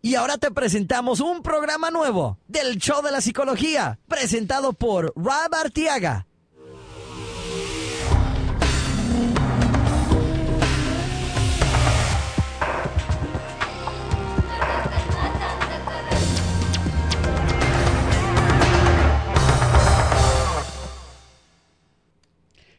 Y ahora te presentamos un programa nuevo del Show de la Psicología, presentado por Rob Artiaga.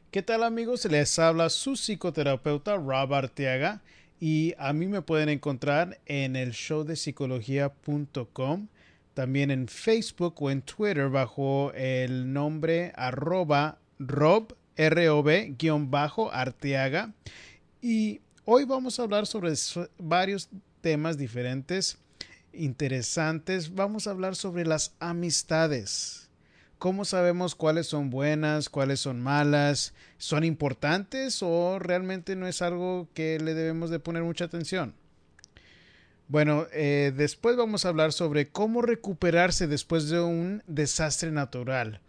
¿Qué tal amigos? Les habla su psicoterapeuta Rob Arteaga y a mí me pueden encontrar en el show de psicología.com, también en Facebook o en Twitter bajo el nombre arroba rob, R-O-B, bajo. Y hoy vamos a hablar sobre varios temas diferentes, interesantes. Vamos a hablar sobre las amistades ¿Cómo sabemos cuáles son buenas, cuáles son malas? ¿Son importantes o realmente no es algo que le debemos de poner mucha atención? Bueno, eh, después vamos a hablar sobre cómo recuperarse después de un desastre natural.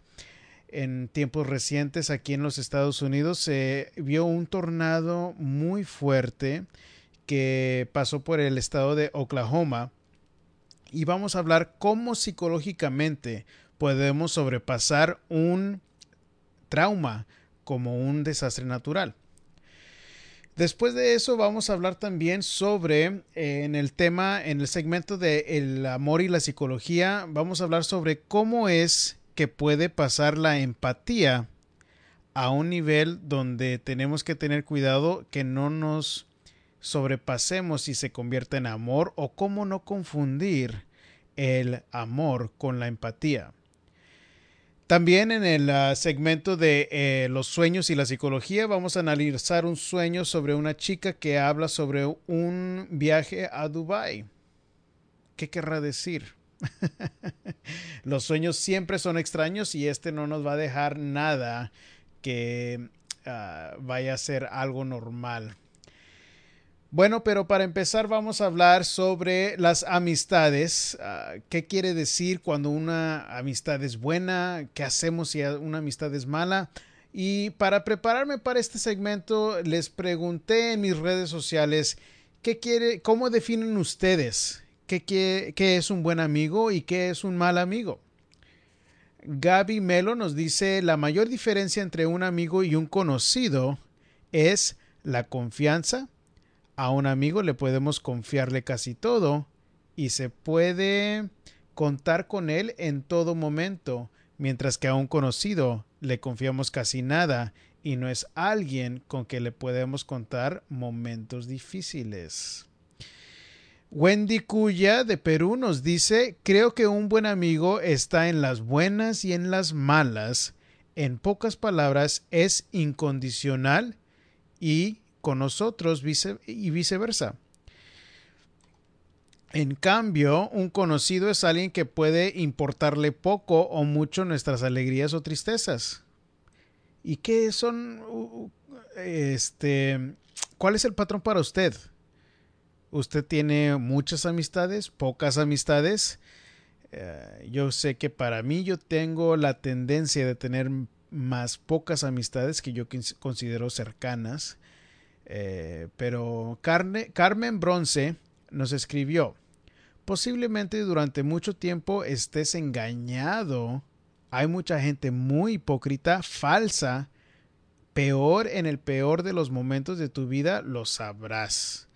En tiempos recientes aquí en los Estados Unidos se vio un tornado muy fuerte que pasó por el estado de Oklahoma y vamos a hablar cómo psicológicamente podemos sobrepasar un trauma como un desastre natural. Después de eso vamos a hablar también sobre, eh, en el tema, en el segmento de el amor y la psicología, vamos a hablar sobre cómo es que puede pasar la empatía a un nivel donde tenemos que tener cuidado que no nos sobrepasemos y se convierta en amor o cómo no confundir el amor con la empatía. También en el ah, segmento de eh, los sueños y la psicología vamos a analizar un sueño sobre una chica que habla sobre un viaje a Dubai. ¿Qué querrá decir? los sueños siempre son extraños y este no nos va a dejar nada que ah, vaya a ser algo normal. Bueno, pero para empezar vamos a hablar sobre las amistades. Ah, ¿Qué quiere decir cuando una amistad es buena? ¿Qué hacemos si una amistad es mala? Y para prepararme para este segmento les pregunté en mis redes sociales ¿qué quiere, cómo definen ustedes qué, qué es un buen amigo y qué es un mal amigo. Gaby Melo nos dice la mayor diferencia entre un amigo y un conocido es la confianza a un amigo le podemos confiarle casi todo y se puede contar con él en todo momento, mientras que a un conocido le confiamos casi nada y no es alguien con que le podemos contar momentos difíciles. Wendy Cuya de Perú nos dice, creo que un buen amigo está en las buenas y en las malas. En pocas palabras, es incondicional y con nosotros y viceversa. En cambio, un conocido es alguien que puede importarle poco o mucho nuestras alegrías o tristezas. ¿Y qué son? Este, ¿cuál es el patrón para usted? ¿Usted tiene muchas amistades, pocas amistades? Eh, yo sé que para mí yo tengo la tendencia de tener más pocas amistades que yo considero cercanas eh, pero Carmen Bronce nos escribió, posiblemente durante mucho tiempo estés engañado. Hay mucha gente muy hipócrita, falsa. Peor en el peor de los momentos de tu vida lo sabrás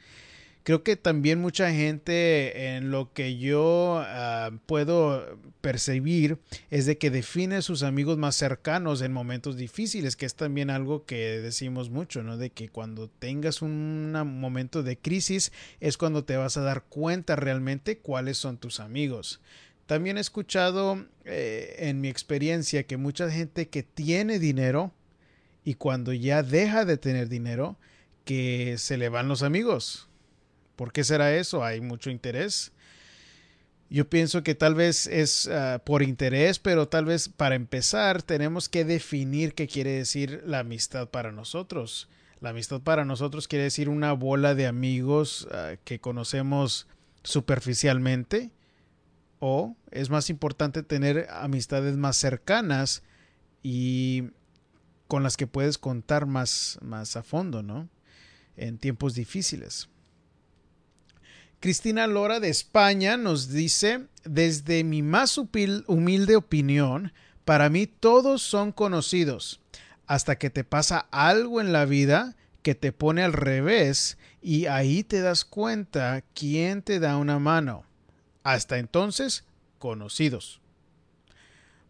creo que también mucha gente en lo que yo ah, puedo percibir es de que define sus amigos más cercanos en momentos difíciles, que es también algo que decimos mucho, ¿no? De que cuando tengas un momento de crisis es cuando te vas a dar cuenta realmente cuáles son tus amigos. También he escuchado eh, en mi experiencia que mucha gente que tiene dinero y cuando ya deja de tener dinero, que se le van los amigos ¿Por qué será eso? Hay mucho interés. Yo pienso que tal vez es ah, por interés, pero tal vez para empezar tenemos que definir qué quiere decir la amistad para nosotros. La amistad para nosotros quiere decir una bola de amigos ah, que conocemos superficialmente o es más importante tener amistades más cercanas y con las que puedes contar más, más a fondo, ¿no? En tiempos difíciles. Cristina Lora de España nos dice, desde mi más humilde opinión, para mí todos son conocidos, hasta que te pasa algo en la vida que te pone al revés y ahí te das cuenta quién te da una mano. Hasta entonces, conocidos.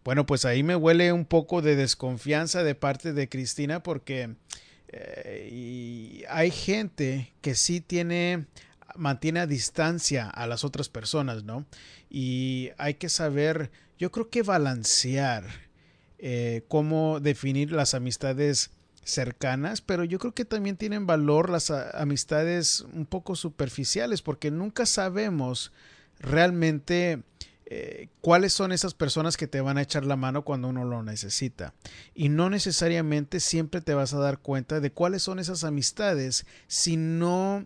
Bueno, pues ahí me huele un poco de desconfianza de parte de Cristina porque eh, hay gente que sí tiene mantiene a distancia a las otras personas, ¿no? Y hay que saber, yo creo que balancear eh, cómo definir las amistades cercanas, pero yo creo que también tienen valor las amistades un poco superficiales, porque nunca sabemos realmente eh, cuáles son esas personas que te van a echar la mano cuando uno lo necesita. Y no necesariamente siempre te vas a dar cuenta de cuáles son esas amistades si no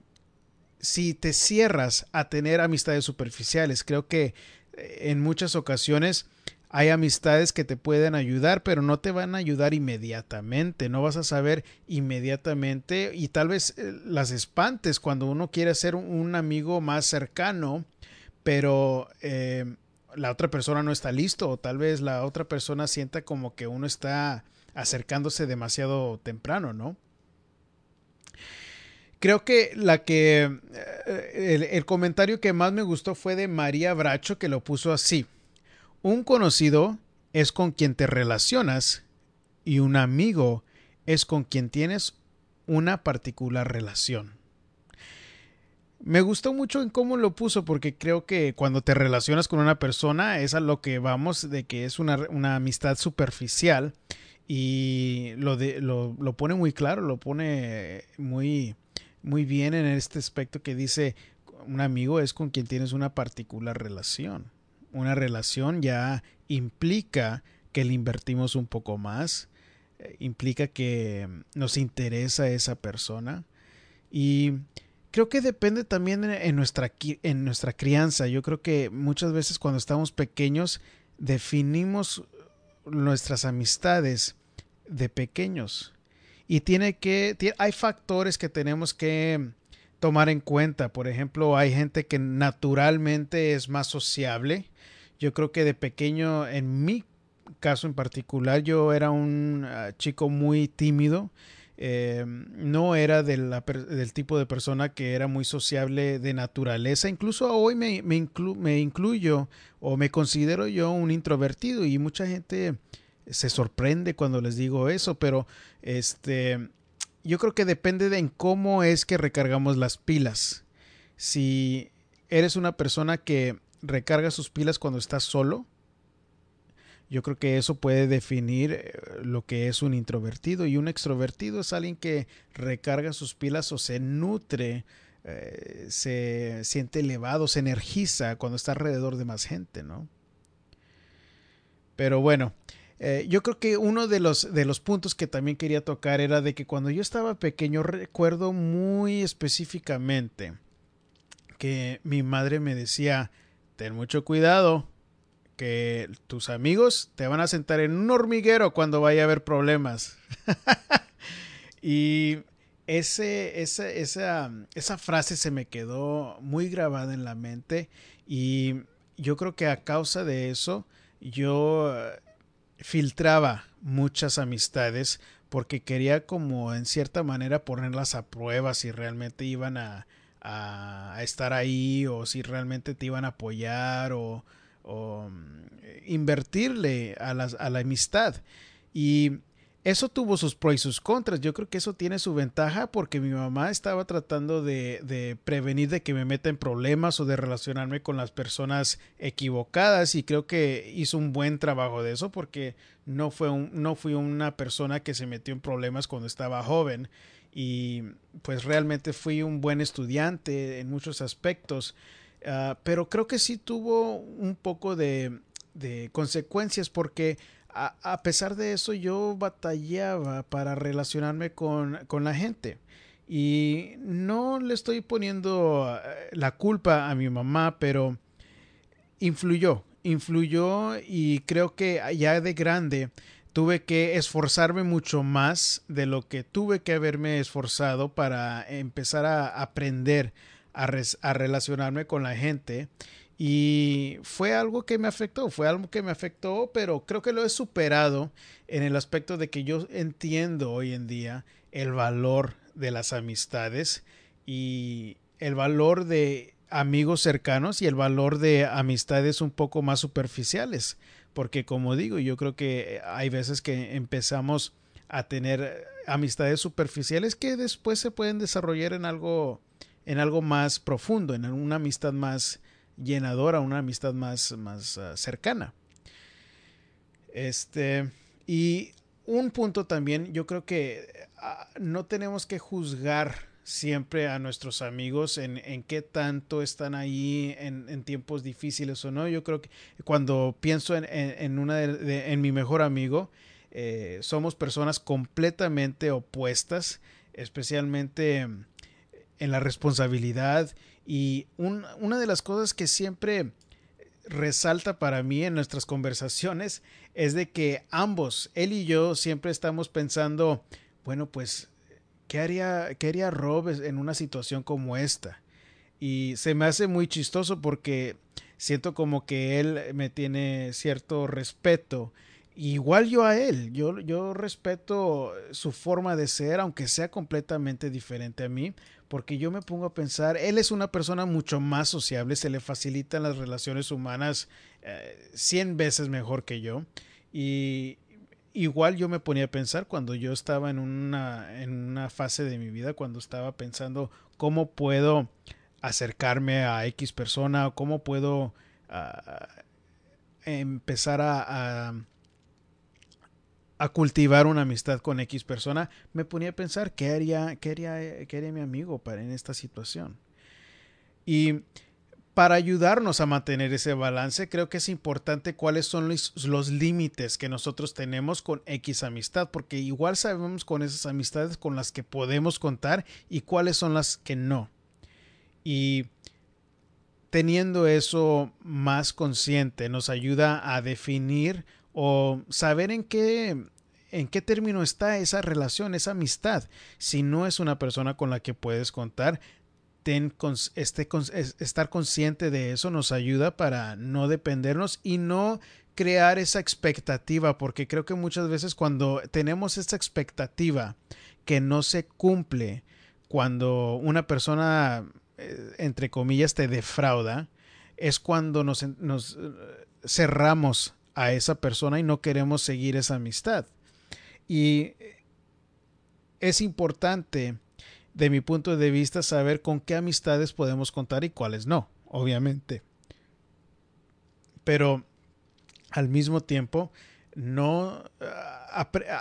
si te cierras a tener amistades superficiales. Creo que eh, en muchas ocasiones hay amistades que te pueden ayudar, pero no te van a ayudar inmediatamente. No vas a saber inmediatamente y tal vez eh, las espantes cuando uno quiere ser un amigo más cercano, pero eh, la otra persona no está listo o tal vez la otra persona sienta como que uno está acercándose demasiado temprano, ¿no? Creo que la que eh, el, comentario que más me gustó fue de María Bracho que lo puso así. Un conocido es con quien te relacionas y un amigo es con quien tienes una particular relación. Me gustó mucho en cómo lo puso porque creo que cuando te relacionas con una persona es a lo que vamos de que es una, una amistad superficial y lo, de, lo, lo pone muy claro, lo pone muy, muy bien en este aspecto que dice un amigo es con quien tienes una particular relación. Una relación ya implica que le invertimos un poco más, eh, implica que nos interesa esa persona y creo que depende también en nuestra, en nuestra crianza. Yo creo que muchas veces cuando estamos pequeños definimos nuestras amistades de pequeños y tiene que, hay factores que tenemos que tomar en cuenta. Por ejemplo, hay gente que naturalmente es más sociable. Yo creo que de pequeño, en mi caso en particular, yo era un ah, chico muy tímido. Eh, no era del tipo de persona que era muy sociable de naturaleza. Incluso hoy me, me, me incluyo o me considero yo un introvertido y mucha gente se sorprende cuando les digo eso, pero este yo creo que depende de en cómo es que recargamos las pilas. Si eres una persona que recarga sus pilas cuando estás solo, yo creo que eso puede definir eh, lo que es un introvertido y un extrovertido es alguien que recarga sus pilas o se nutre, eh, se siente elevado, se energiza cuando está alrededor de más gente, ¿no? Pero bueno, eh, yo creo que uno de los, de los puntos que también quería tocar era de que cuando yo estaba pequeño recuerdo muy específicamente que mi madre me decía, ten mucho cuidado, que tus amigos te van a sentar en un hormiguero cuando vaya a haber problemas. y ese, esa, esa, esa frase se me quedó muy grabada en la mente y yo creo que a causa de eso yo filtraba muchas amistades porque quería como en cierta manera ponerlas a prueba si realmente iban a, a, estar ahí o si realmente te iban a apoyar o, o mm, invertirle a, las, a la amistad. Y eso tuvo sus pros y sus contras. Yo creo que eso tiene su ventaja porque mi mamá estaba tratando de, prevenir de que me meta en problemas o de relacionarme con las personas equivocadas y creo que hizo un buen trabajo de eso porque no, fue no fui una persona que se metió en problemas cuando estaba joven y pues realmente fui un buen estudiante en muchos aspectos. Ah, pero creo que sí tuvo un poco de, de consecuencias porque a, pesar de eso yo batallaba para relacionarme con, la gente. Y no le estoy poniendo eh, la culpa a mi mamá, pero influyó, influyó y creo que ya de grande tuve que esforzarme mucho más de lo que tuve que haberme esforzado para empezar a aprender a, a relacionarme con la gente. Y fue algo que me afectó, fue algo que me afectó, pero creo que lo he superado en el aspecto de que yo entiendo hoy en día el valor de las amistades y el valor de amigos cercanos y el valor de amistades un poco más superficiales. Porque como digo, yo creo que hay veces que empezamos a tener amistades superficiales que después se pueden desarrollar en algo en algo más profundo, en una amistad más llenadora, una amistad más, más uh, cercana. Este, y un punto también, yo creo que uh, no tenemos que juzgar siempre a nuestros amigos en, en qué tanto están ahí en, tiempos difíciles o no. Yo creo que cuando pienso en, en una de, mi mejor amigo, eh, somos personas completamente opuestas, especialmente en la responsabilidad y un, una de las cosas que siempre resalta para mí en nuestras conversaciones es de que ambos, él y yo, siempre estamos pensando, bueno, pues ¿qué haría, qué haría Rob en una situación como esta? Y se me hace muy chistoso porque siento como que él me tiene cierto respeto. Igual yo a él, yo, yo respeto su forma de ser, aunque sea completamente diferente a mí, porque yo me pongo a pensar, él es una persona mucho más sociable, se le facilitan las relaciones humanas eh, 100 veces mejor que yo. Y, igual yo me ponía a pensar cuando yo estaba en una, en una fase de mi vida, cuando estaba pensando cómo puedo acercarme a X persona, cómo puedo uh, empezar a, a, cultivar una amistad con X persona, me ponía a pensar qué haría, qué qué mi amigo para en esta situación. Y para ayudarnos a mantener ese balance, creo que es importante cuáles son los, los, límites que nosotros tenemos con X amistad, porque igual sabemos con esas amistades con las que podemos contar y cuáles son las que no. Y teniendo eso más consciente nos ayuda a definir o saber en qué en qué término está esa relación, esa amistad. Si no es una persona con la que puedes contar, este, estar consciente de eso nos ayuda para no dependernos y no crear esa expectativa, porque creo que muchas veces cuando tenemos esa expectativa que no se cumple, cuando una persona, eh, entre comillas, te defrauda, es cuando nos, nos cerramos a esa persona y no queremos seguir esa amistad. Y es importante de mi punto de vista, saber con qué amistades podemos contar y cuáles no, obviamente. Pero al mismo tiempo, no uh,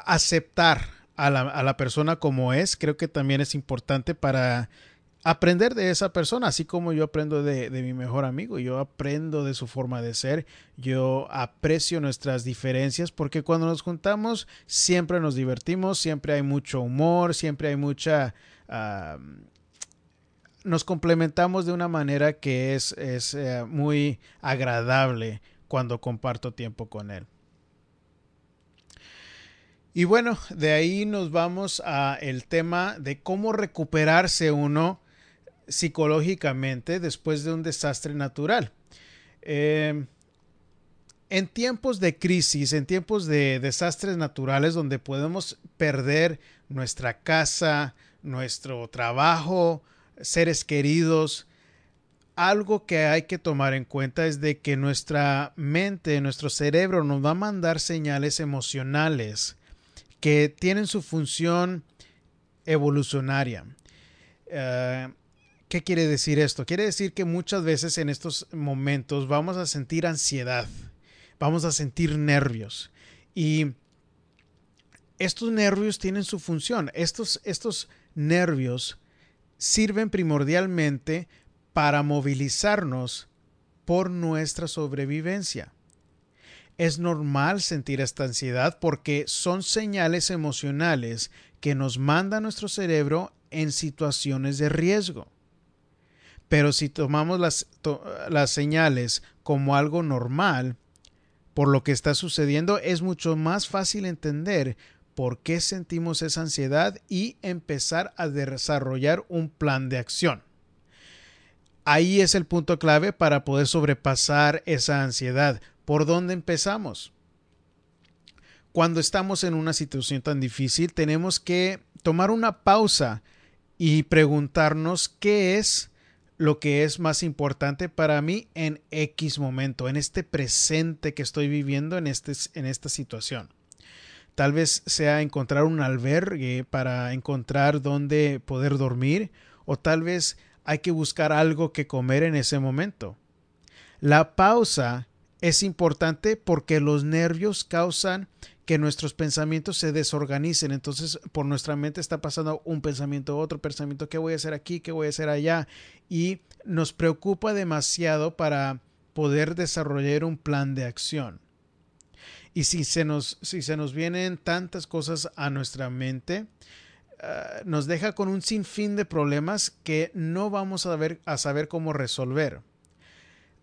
aceptar a la, a la, persona como es, creo que también es importante para aprender de esa persona, así como yo aprendo de, de, mi mejor amigo, yo aprendo de su forma de ser, yo aprecio nuestras diferencias, porque cuando nos juntamos siempre nos divertimos, siempre hay mucho humor, siempre hay mucha nos complementamos de una manera que es, es uh, muy agradable cuando comparto tiempo con él. Y bueno, de ahí nos vamos a el tema de cómo recuperarse uno psicológicamente después de un desastre natural. Eh, en tiempos de crisis, en tiempos de desastres naturales donde podemos perder nuestra casa, nuestro trabajo, seres queridos, algo que hay que tomar en cuenta es de que nuestra mente, nuestro cerebro nos va a mandar señales emocionales que tienen su función evolucionaria. Uh, ¿Qué quiere decir esto? Quiere decir que muchas veces en estos momentos vamos a sentir ansiedad, vamos a sentir nervios y estos nervios tienen su función. Estos, estos nervios sirven primordialmente para movilizarnos por nuestra sobrevivencia. Es normal sentir esta ansiedad porque son señales emocionales que nos manda nuestro cerebro en situaciones de riesgo. Pero si tomamos las, señales como algo normal, por lo que está sucediendo, es mucho más fácil entender por qué sentimos esa ansiedad y empezar a desarrollar un plan de acción. Ahí es el punto clave para poder sobrepasar esa ansiedad. ¿Por dónde empezamos? Cuando estamos en una situación tan difícil, tenemos que tomar una pausa y preguntarnos qué es lo que es más importante para mí en X momento, en este presente que estoy viviendo en, este, en esta situación. Tal vez sea encontrar un albergue para encontrar dónde poder dormir o tal vez hay que buscar algo que comer en ese momento. La pausa es importante porque los nervios causan que nuestros pensamientos se desorganicen. Entonces, por nuestra mente está pasando un pensamiento, otro pensamiento, ¿qué voy a hacer aquí? ¿Qué voy a hacer allá? Y nos preocupa demasiado para poder desarrollar un plan de acción. Y si se nos, si se nos vienen tantas cosas a nuestra mente, eh, nos deja con un sinfín de problemas que no vamos a, a saber cómo resolver.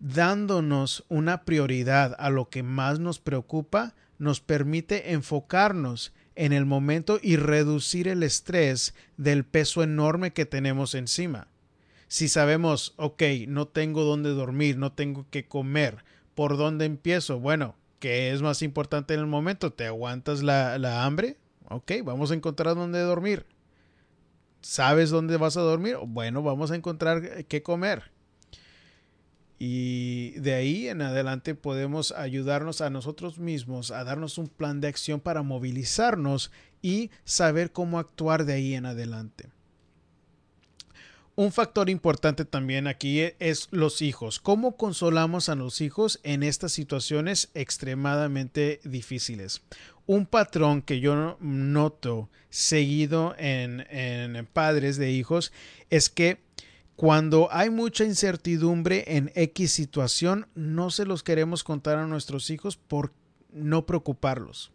Dándonos una prioridad a lo que más nos preocupa, nos permite enfocarnos en el momento y reducir el estrés del peso enorme que tenemos encima. Si sabemos, ok, no tengo dónde dormir, no tengo que comer, ¿por dónde empiezo? Bueno, ¿qué es más importante en el momento? ¿Te aguantas la, la hambre? Ok, vamos a encontrar dónde dormir. ¿Sabes dónde vas a dormir? Bueno, vamos a encontrar qué comer. Y de ahí en adelante podemos ayudarnos a nosotros mismos a darnos un plan de acción para movilizarnos y saber cómo actuar de ahí en adelante. Un factor importante también aquí es los hijos. ¿Cómo consolamos a los hijos en estas situaciones extremadamente difíciles? Un patrón que yo noto seguido en, en padres de hijos es que cuando hay mucha incertidumbre en X situación, no se los queremos contar a nuestros hijos por no preocuparlos.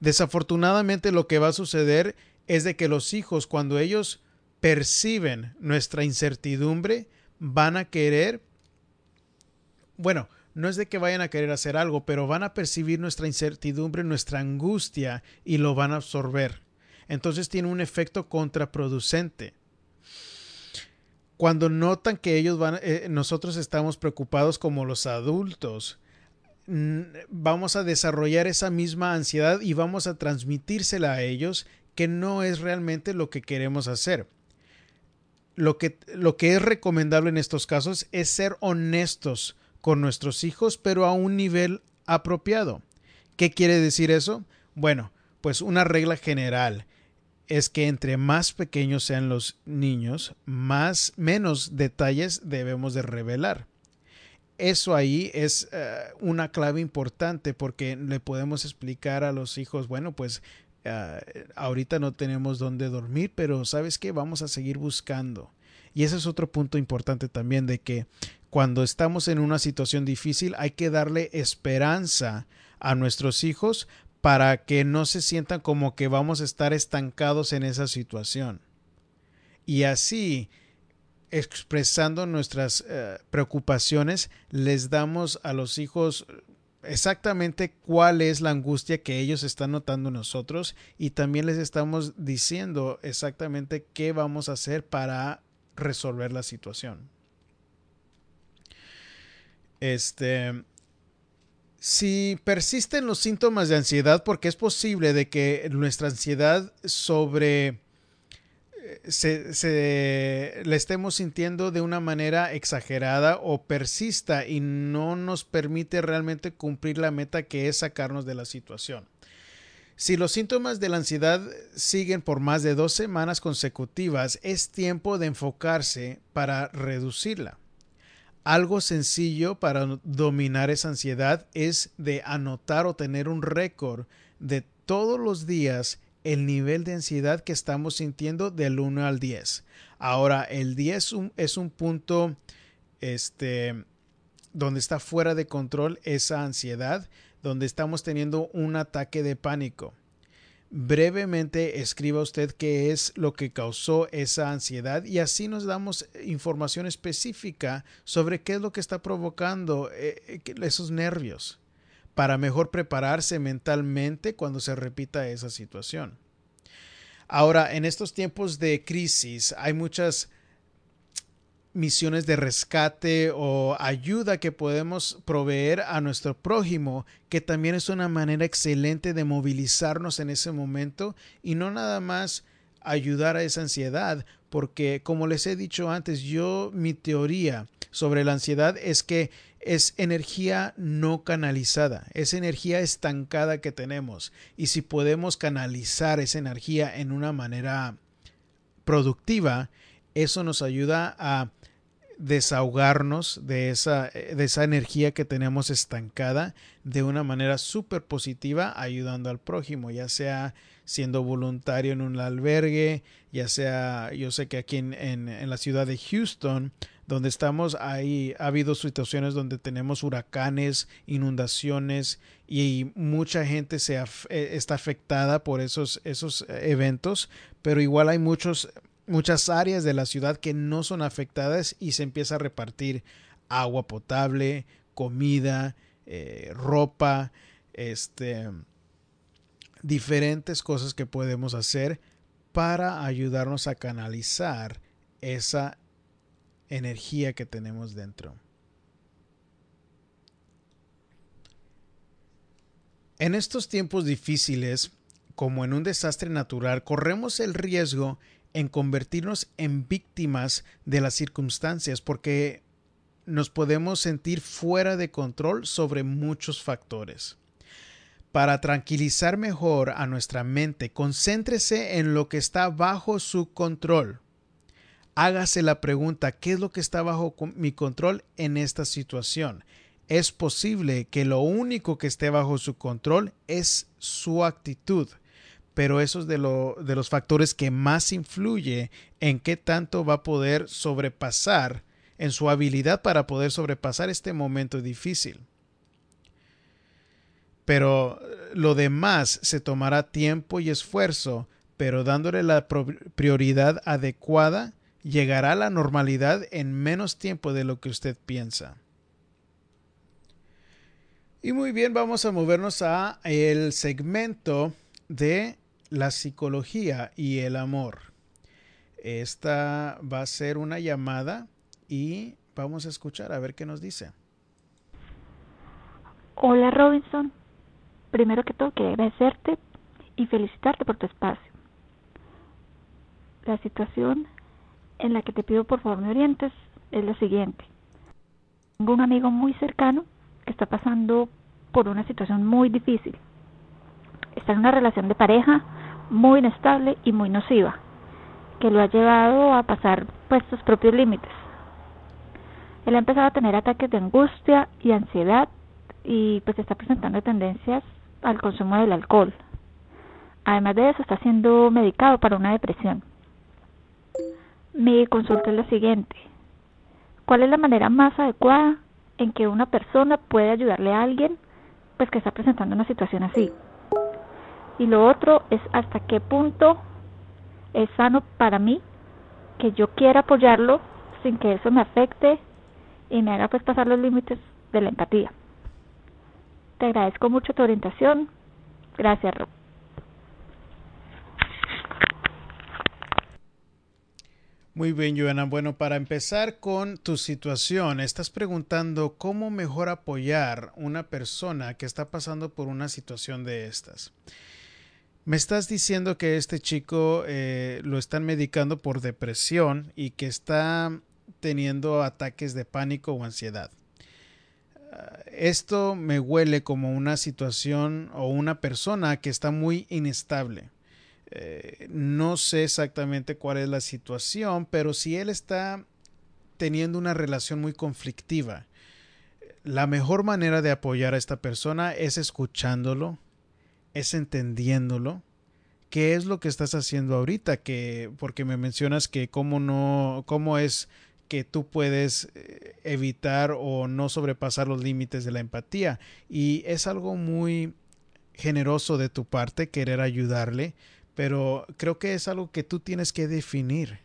Desafortunadamente lo que va a suceder es de que los hijos cuando ellos perciben nuestra incertidumbre, van a querer, bueno, no es de que vayan a querer hacer algo, pero van a percibir nuestra incertidumbre, nuestra angustia y lo van a absorber. Entonces tiene un efecto contraproducente. Cuando notan que ellos van, eh, nosotros estamos preocupados como los adultos, vamos a desarrollar esa misma ansiedad y vamos a transmitírsela a ellos que no es realmente lo que queremos hacer lo que, lo que es recomendable en estos casos es ser honestos con nuestros hijos, pero a un nivel apropiado. ¿Qué quiere decir eso? Bueno, pues una regla general es que entre más pequeños sean los niños, más menos detalles debemos de revelar. Eso ahí es eh, una clave importante porque le podemos explicar a los hijos, bueno, pues Ah, ahorita no tenemos dónde dormir, pero sabes que vamos a seguir buscando. Y ese es otro punto importante también de que cuando estamos en una situación difícil hay que darle esperanza a nuestros hijos para que no se sientan como que vamos a estar estancados en esa situación. Y así, expresando nuestras eh, preocupaciones, les damos a los hijos exactamente cuál es la angustia que ellos están notando nosotros y también les estamos diciendo exactamente qué vamos a hacer para resolver la situación. Este, si persisten los síntomas de ansiedad, porque es posible de que nuestra ansiedad sobre se, se, la estemos sintiendo de una manera exagerada o persista y no nos permite realmente cumplir la meta que es sacarnos de la situación. Si los síntomas de la ansiedad siguen por más de dos semanas consecutivas, es tiempo de enfocarse para reducirla. Algo sencillo para dominar esa ansiedad es de anotar o tener un récord de todos los días el nivel de ansiedad que estamos sintiendo del 1 al 10. Ahora, el 10 es un punto este, donde está fuera de control esa ansiedad, donde estamos teniendo un ataque de pánico. Brevemente escriba usted qué es lo que causó esa ansiedad y así nos damos información específica sobre qué es lo que está provocando eh, eh, esos nervios para mejor prepararse mentalmente cuando se repita esa situación. Ahora, en estos tiempos de crisis hay muchas misiones de rescate o ayuda que podemos proveer a nuestro prójimo, que también es una manera excelente de movilizarnos en ese momento y no nada más ayudar a esa ansiedad, porque como les he dicho antes, yo mi teoría sobre la ansiedad es que es energía no canalizada, es energía estancada que tenemos. Y si podemos canalizar esa energía en una manera productiva, eso nos ayuda a desahogarnos de esa, de esa energía que tenemos estancada de una manera súper positiva, ayudando al prójimo, ya sea siendo voluntario en un albergue, ya sea, yo sé que aquí en, en, la ciudad de Houston, donde estamos, ahí ha habido situaciones donde tenemos huracanes, inundaciones y mucha gente se eh, está afectada por esos, esos eventos, pero igual hay muchos, muchas áreas de la ciudad que no son afectadas y se empieza a repartir agua potable, comida, eh, ropa, este, diferentes cosas que podemos hacer para ayudarnos a canalizar esa energía que tenemos dentro. En estos tiempos difíciles, como en un desastre natural, corremos el riesgo en convertirnos en víctimas de las circunstancias porque nos podemos sentir fuera de control sobre muchos factores. Para tranquilizar mejor a nuestra mente, concéntrese en lo que está bajo su control. Hágase la pregunta, ¿qué es lo que está bajo mi control en esta situación? Es posible que lo único que esté bajo su control es su actitud, pero eso es de, de los factores que más influye en qué tanto va a poder sobrepasar, en su habilidad para poder sobrepasar este momento difícil pero lo demás se tomará tiempo y esfuerzo, pero dándole la prioridad adecuada, llegará a la normalidad en menos tiempo de lo que usted piensa. Y muy bien, vamos a movernos a el segmento de la psicología y el amor. Esta va a ser una llamada y vamos a escuchar a ver qué nos dice. Hola Robinson, primero que todo quería agradecerte y felicitarte por tu espacio. La situación en la que te pido por favor me orientes es la siguiente. Tengo un amigo muy cercano que está pasando por una situación muy difícil. Está en una relación de pareja muy inestable y muy nociva, que lo ha llevado a pasar pues sus propios límites. Él ha empezado a tener ataques de angustia y ansiedad y pues está presentando tendencias al consumo del alcohol. Además de eso, está siendo medicado para una depresión. Mi consulta es la siguiente. ¿Cuál es la manera más adecuada en que una persona puede ayudarle a alguien pues que está presentando una situación así? Y lo otro es hasta qué punto es sano para mí que yo quiera apoyarlo sin que eso me afecte y me haga pues pasar los límites de la empatía. Te agradezco mucho tu orientación. Gracias, Rob. Muy bien, Joana. Bueno, para empezar con tu situación, estás preguntando cómo mejor apoyar una persona que está pasando por una situación de estas. Me estás diciendo que este chico eh, lo están medicando por depresión y que está teniendo ataques de pánico o ansiedad esto me huele como una situación o una persona que está muy inestable. Eh, no sé exactamente cuál es la situación, pero si él está teniendo una relación muy conflictiva, la mejor manera de apoyar a esta persona es escuchándolo, es entendiéndolo. ¿Qué es lo que estás haciendo ahorita? Que, porque me mencionas que cómo no, cómo es que tú puedes eh, evitar o no sobrepasar los límites de la empatía. Y es algo muy generoso de tu parte querer ayudarle, pero creo que es algo que tú tienes que definir.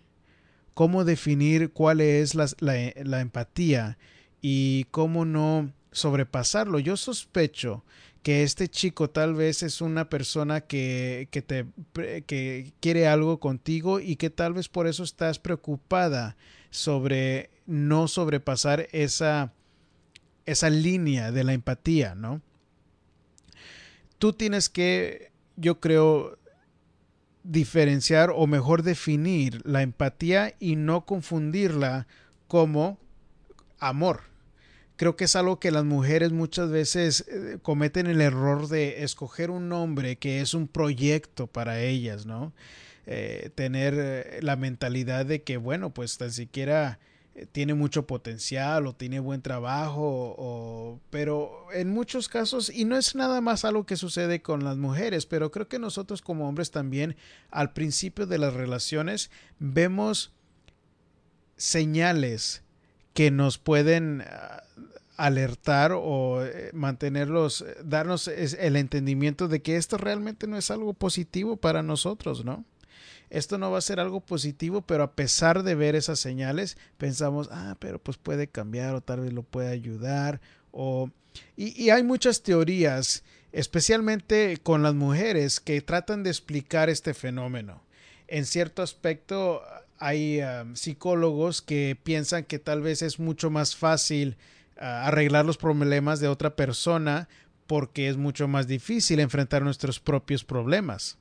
Cómo definir cuál es la, la, empatía y cómo no sobrepasarlo. Yo sospecho que este chico tal vez es una persona que, que, te, que quiere algo contigo y que tal vez por eso estás preocupada sobre no sobrepasar esa, esa línea de la empatía, ¿no? Tú tienes que, yo creo, diferenciar o mejor definir la empatía y no confundirla como amor. Creo que es algo que las mujeres muchas veces eh, cometen el error de escoger un nombre que es un proyecto para ellas, ¿no? Eh, tener eh, la mentalidad de que, bueno, pues tan siquiera tiene mucho potencial o tiene buen trabajo, o, pero en muchos casos, y no es nada más algo que sucede con las mujeres, pero creo que nosotros como hombres también al principio de las relaciones vemos señales que nos pueden ah, alertar o eh, mantenerlos, eh, darnos el entendimiento de que esto realmente no es algo positivo para nosotros, ¿no? Esto no va a ser algo positivo, pero a pesar de ver esas señales, pensamos, ah, pero pues puede cambiar o tal vez lo puede ayudar. O... Y, y hay muchas teorías, especialmente con las mujeres, que tratan de explicar este fenómeno. En cierto aspecto, hay psicólogos que piensan que tal vez es mucho más fácil uh, arreglar los problemas de otra persona porque es mucho más difícil enfrentar nuestros propios problemas.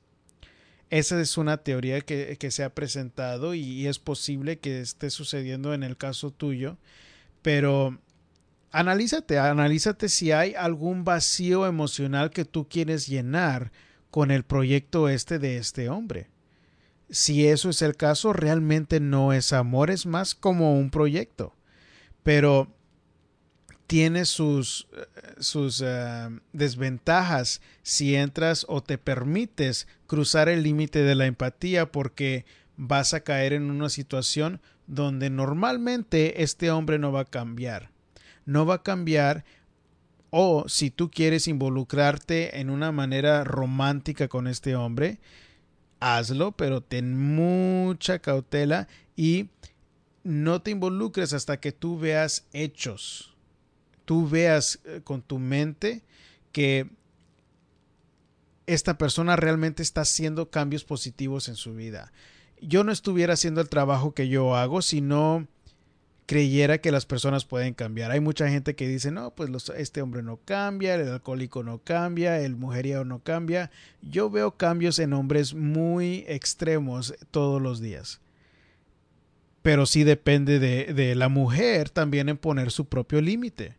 Esa es una teoría que, que se ha presentado y es posible que esté sucediendo en el caso tuyo, pero analízate, analízate si hay algún vacío emocional que tú quieres llenar con el proyecto este de este hombre si eso es el caso, realmente no es amor, es más como un proyecto. Pero tiene sus, eh, sus eh, desventajas si entras o te permites cruzar el límite de la empatía porque vas a caer en una situación donde normalmente este hombre no va a cambiar. No va a cambiar o si tú quieres involucrarte en una manera romántica con este hombre, hazlo, pero ten mucha cautela y no te involucres hasta que tú veas hechos. Tú veas eh, con tu mente que esta persona realmente está haciendo cambios positivos en su vida. Yo no estuviera haciendo el trabajo que yo hago si no creyera que las personas pueden cambiar. Hay mucha gente que dice, no, pues este hombre no cambia, el alcohólico no cambia, el mujeriego no cambia. Yo veo cambios en hombres muy extremos todos los días. Pero sí depende de, de la mujer también en poner su propio límite.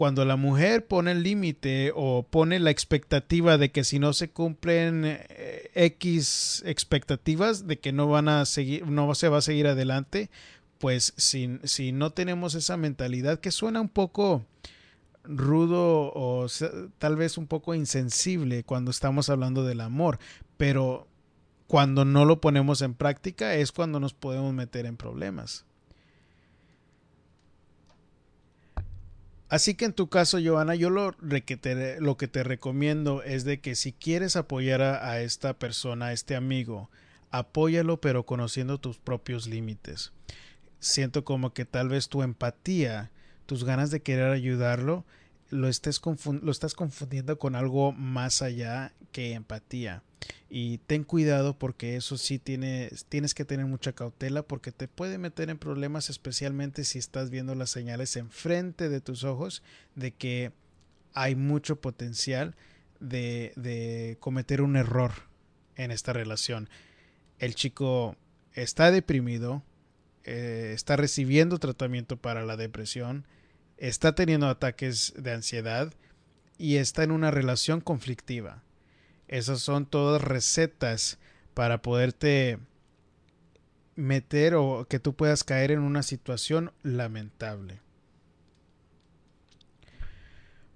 Cuando la mujer pone el límite o pone la expectativa de que si no se cumplen eh, X expectativas de que no van a seguir, no se va a seguir adelante, pues si, si no tenemos esa mentalidad que suena un poco rudo o tal vez un poco insensible cuando estamos hablando del amor, pero cuando no lo ponemos en práctica es cuando nos podemos meter en problemas. Así que en tu caso, Joana, yo lo, que te, lo que te recomiendo es de que si quieres apoyar a, a esta persona, a este amigo, apóyalo pero conociendo tus propios límites siento como que tal vez tu empatía, tus ganas de querer ayudarlo, lo, estés lo estás confundiendo con algo más allá que empatía. Y ten cuidado porque eso sí tiene, tienes que tener mucha cautela porque te puede meter en problemas especialmente si estás viendo las señales enfrente de tus ojos de que hay mucho potencial de, de cometer un error en esta relación. El chico está deprimido, eh, está recibiendo tratamiento para la depresión, está teniendo ataques de ansiedad y está en una relación conflictiva. Esas son todas recetas para poderte meter o que tú puedas caer en una situación lamentable.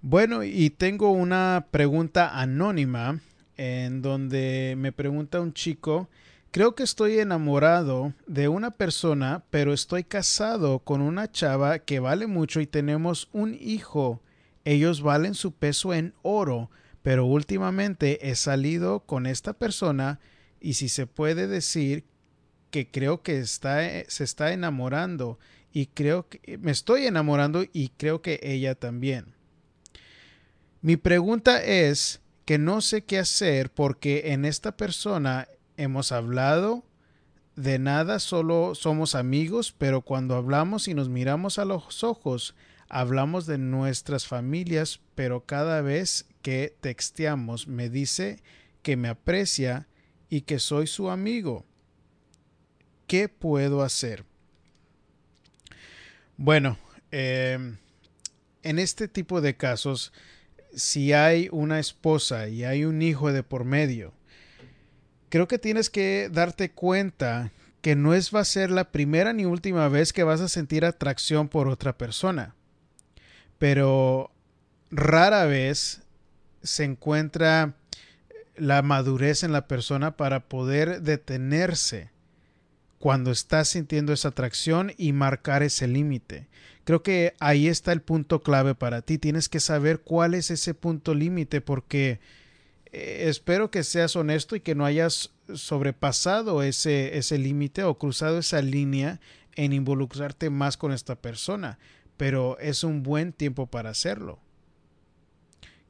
Bueno, y tengo una pregunta anónima en donde me pregunta un chico Creo que estoy enamorado de una persona, pero estoy casado con una chava que vale mucho y tenemos un hijo. Ellos valen su peso en oro, pero últimamente he salido con esta persona y si se puede decir que creo que está, se está enamorando y creo que me estoy enamorando y creo que ella también. Mi pregunta es que no sé qué hacer porque en esta persona hemos hablado de nada solo somos amigos, pero cuando hablamos y nos miramos a los ojos, hablamos de nuestras familias, pero cada vez que texteamos me dice que me aprecia y que soy su amigo. ¿Qué puedo hacer? Bueno, em, en este tipo de casos, si hay una esposa y hay un hijo de por medio, creo que tienes que darte cuenta que no es va a ser la primera ni última vez que vas a sentir atracción por otra persona. Pero rara vez se encuentra la madurez en la persona para poder detenerse cuando estás sintiendo esa atracción y marcar ese límite. Creo que ahí está el punto clave para ti. Tienes que saber cuál es ese punto límite porque espero que seas honesto y que no hayas sobrepasado ese, ese límite o cruzado esa línea en involucrarte más con esta persona. Pero es un buen tiempo para hacerlo.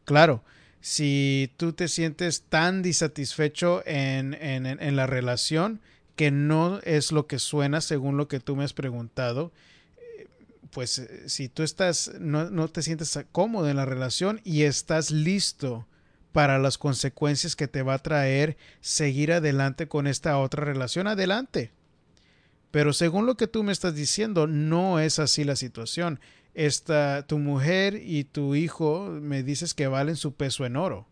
Claro, si tú te sientes tan disatisfecho en, en, en, la relación que no es lo que suena según lo que tú me has preguntado, eh, pues eh, si tú estás, no, no te sientes cómodo en la relación y estás listo para las consecuencias que te va a traer seguir adelante con esta otra relación, adelante. Pero según lo que tú me estás diciendo, no es así la situación esta, tu mujer y tu hijo me dices que valen su peso en oro.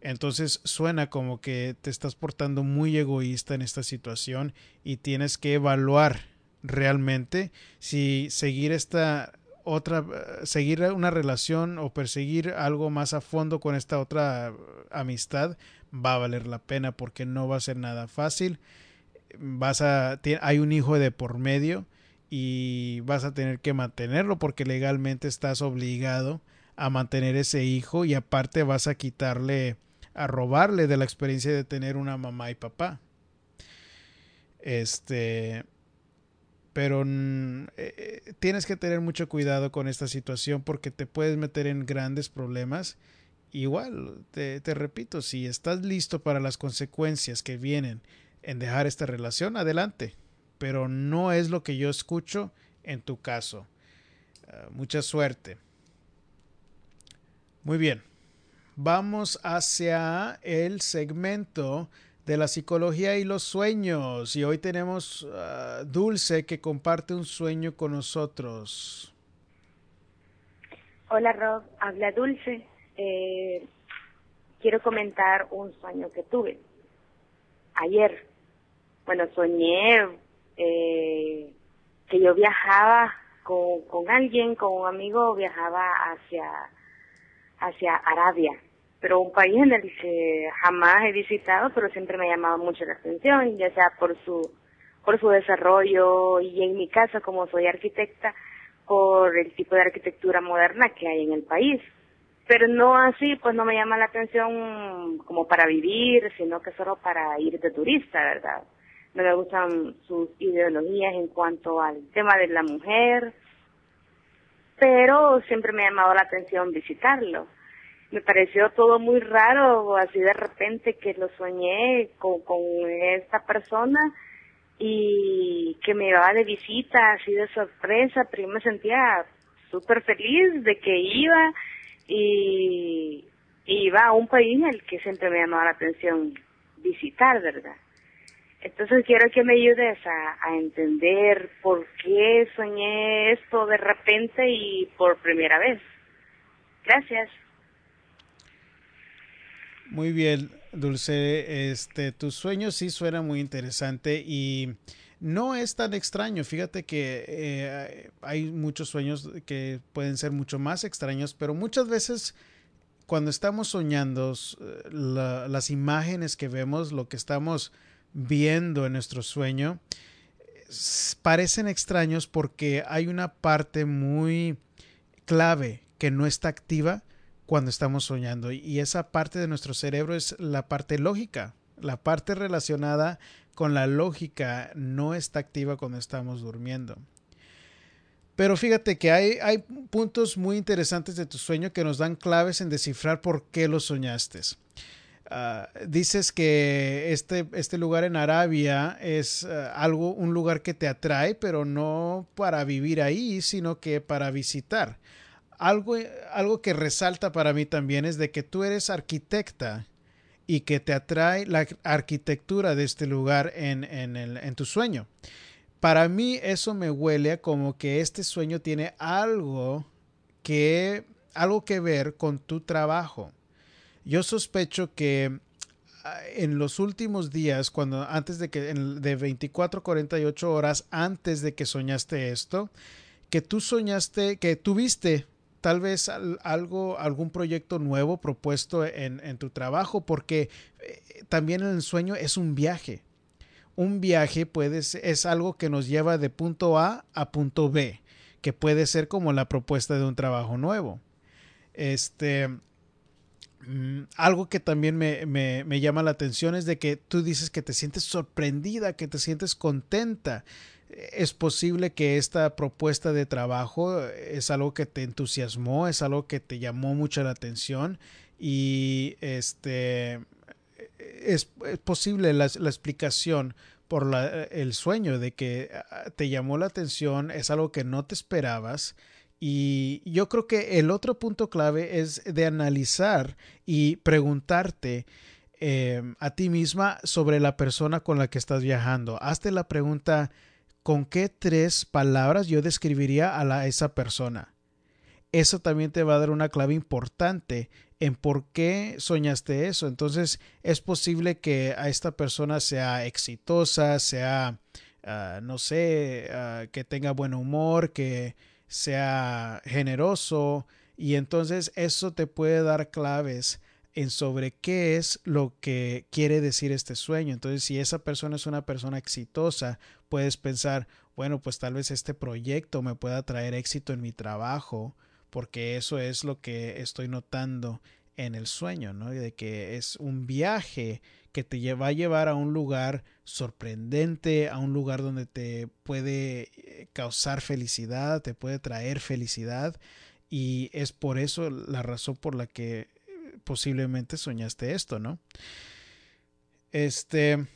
Entonces suena como que te estás portando muy egoísta en esta situación y tienes que evaluar realmente si seguir esta otra seguir una relación o perseguir algo más a fondo con esta otra amistad va a valer la pena porque no va a ser nada fácil. Vas a hay un hijo de por medio y vas a tener que mantenerlo porque legalmente estás obligado a mantener ese hijo y aparte vas a quitarle, a robarle de la experiencia de tener una mamá y papá. Este, pero mm, eh, eh, tienes que tener mucho cuidado con esta situación porque te puedes meter en grandes problemas. Igual, te, repito, si estás listo para las consecuencias que vienen en dejar esta relación, adelante pero no es lo que yo escucho en tu caso. Uh, mucha suerte. Muy bien. Vamos hacia el segmento de la psicología y los sueños. Y hoy tenemos uh, Dulce que comparte un sueño con nosotros. Hola Rob, habla Dulce. Eh, quiero comentar un sueño que tuve ayer. Bueno, soñé eh, que yo viajaba con, con alguien, con un amigo, viajaba hacia, hacia Arabia, pero un país en el que jamás he visitado, pero siempre me ha llamado mucho la atención, ya sea por su, por su desarrollo y en mi caso, como soy arquitecta, por el tipo de arquitectura moderna que hay en el país. Pero no así, pues no me llama la atención como para vivir, sino que solo para ir de turista, ¿verdad? no me gustan sus ideologías en cuanto al tema de la mujer, pero siempre me ha llamado la atención visitarlo. Me pareció todo muy raro, así de repente que lo soñé con, con esta persona y que me iba de visita, así de sorpresa, pero yo me sentía súper feliz de que iba y iba a un país el que siempre me llamaba la atención visitar, ¿verdad? Entonces quiero que me ayudes a, entender por qué soñé esto de repente y por primera vez. Gracias. Muy bien, Dulce. Este, tu sueño sí suena muy interesante y no es tan extraño. Fíjate que eh, hay muchos sueños que pueden ser mucho más extraños, pero muchas veces cuando estamos soñando, la, las imágenes que vemos, lo que estamos viendo en nuestro sueño parecen extraños porque hay una parte muy clave que no está activa cuando estamos soñando y esa parte de nuestro cerebro es la parte lógica, la parte relacionada con la lógica no está activa cuando estamos durmiendo. Pero fíjate que hay, hay puntos muy interesantes de tu sueño que nos dan claves en descifrar por qué lo soñaste. ah, dices que este, este lugar en Arabia es ah, algo, un lugar que te atrae, pero no para vivir ahí, sino que para visitar. Algo, algo que resalta para mí también es de que tú eres arquitecta y que te atrae la arquitectura de este lugar en, en, en tu sueño. Para mí eso me huele como que este sueño tiene algo que, algo que ver con tu trabajo. Yo sospecho que ah, en los últimos días, cuando antes de que, de 24 48 horas antes de que soñaste esto, que tú soñaste, que tuviste tal vez algo, algún proyecto nuevo propuesto en, en tu trabajo, porque eh, también el sueño es un viaje. Un viaje puede es algo que nos lleva de punto A a punto B, que puede ser como la propuesta de un trabajo nuevo. Este, mm, algo que también me, me, me, llama la atención es de que tú dices que te sientes sorprendida, que te sientes contenta es posible que esta propuesta de trabajo es algo que te entusiasmó, es algo que te llamó mucho la atención y este es, posible la, explicación por el sueño de que ah, te llamó la atención, es algo que no te esperabas. Y yo creo que el otro punto clave es de analizar y preguntarte eh, a ti misma sobre la persona con la que estás viajando. Hazte la pregunta, ¿con qué tres palabras yo describiría a, esa persona? Eso también te va a dar una clave importante en por qué soñaste eso. Entonces es posible que a esta persona sea exitosa, sea, ah, no sé, ah, que tenga buen humor, que sea generoso. Y entonces eso te puede dar claves en sobre qué es lo que quiere decir este sueño. Entonces, si esa persona es una persona exitosa, puedes pensar, bueno, pues tal vez este proyecto me pueda traer éxito en mi trabajo, porque eso es lo que estoy notando en el sueño, ¿no? De que es un viaje que te va a llevar a un lugar sorprendente, a un lugar donde te puede eh, causar felicidad, te puede traer felicidad. Y es por eso la razón por la que posiblemente soñaste esto, ¿no? Este.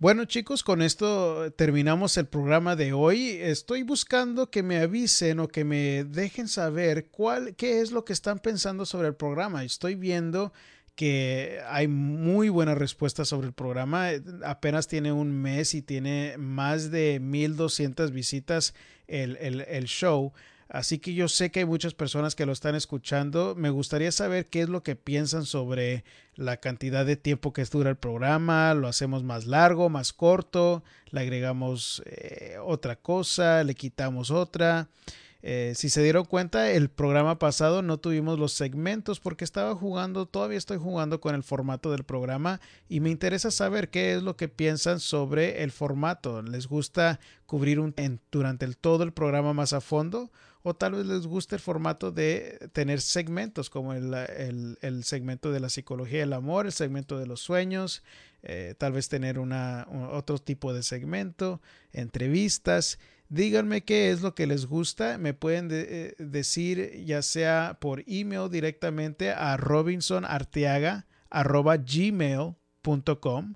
Bueno chicos, con esto terminamos el programa de hoy. Estoy buscando que me avisen o que me dejen saber cuál, qué es lo que están pensando sobre el programa. Estoy viendo que hay muy buenas respuestas sobre el programa. Apenas tiene un mes y tiene más de 1200 visitas el, el, el show. Así que yo sé que hay muchas personas que lo están escuchando. Me gustaría saber qué es lo que piensan sobre la cantidad de tiempo que dura el programa. ¿Lo hacemos más largo, más corto? ¿Le agregamos eh, otra cosa? ¿Le quitamos otra? Eh, si se dieron cuenta, el programa pasado no tuvimos los segmentos porque estaba jugando, todavía estoy jugando con el formato del programa y me interesa saber qué es lo que piensan sobre el formato. ¿Les gusta cubrir un, durante el, todo el programa más a fondo? o tal vez les guste el formato de tener segmentos como el, segmento de la psicología del amor, el segmento de los sueños, eh, tal vez tener una, otro tipo de segmento, entrevistas. Díganme qué es lo que les gusta. Me pueden eh, decir ya sea por email directamente a robinsonarteaga.gmail.com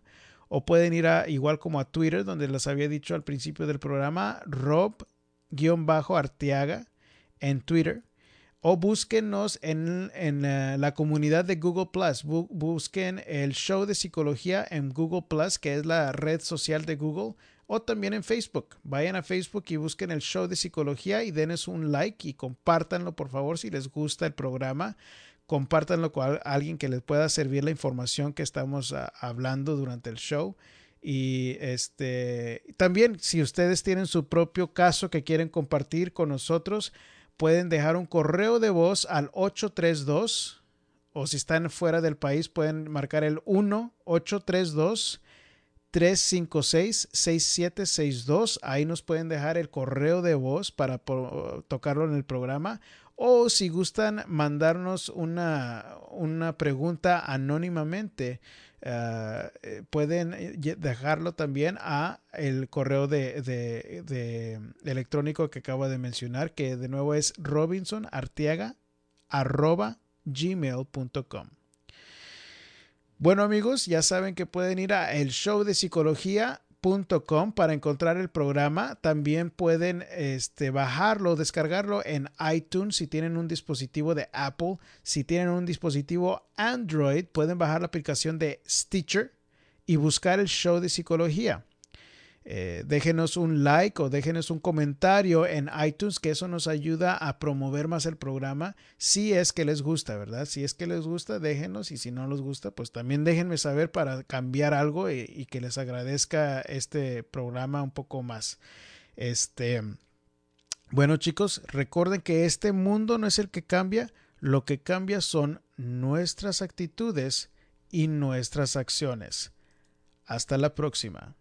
o pueden ir a, igual como a Twitter, donde les había dicho al principio del programa, rob-arteaga en Twitter o búsquenos en, eh, la comunidad de Google Plus. busquen el show de psicología en Google Plus, que es la red social de Google, o también en Facebook. Vayan a Facebook y busquen el show de psicología y denos un like y compártanlo, por favor, si les gusta el programa. Compártanlo con alguien que les pueda servir la información que estamos ah, hablando durante el show. Y este también, si ustedes tienen su propio caso que quieren compartir con nosotros, pueden dejar un correo de voz al 832 o si están fuera del país pueden marcar el 1 832 356 6762 ahí nos pueden dejar el correo de voz para tocarlo en el programa o si gustan mandarnos una, una pregunta anónimamente eh, pueden eh, dejarlo también a el correo de, de, electrónico que acabo de mencionar, que de nuevo es robinsonartiaga arroba gmail.com. Bueno amigos, ya saben que pueden ir a el show de psicología.com para encontrar el programa. También pueden este, bajarlo, descargarlo en iTunes si tienen un dispositivo de Apple. Si tienen un dispositivo Android, pueden bajar la aplicación de Stitcher y buscar el show de psicología. Eh, déjenos un like o déjenos un comentario en iTunes, que eso nos ayuda a promover más el programa. Si es que les gusta, ¿verdad? Si es que les gusta, déjenos y si no les gusta, pues también déjenme saber para cambiar algo y, y que les agradezca este programa un poco más. Este, bueno chicos, recuerden que este mundo no es el que cambia, lo que cambia son nuestras actitudes y nuestras acciones. Hasta la próxima.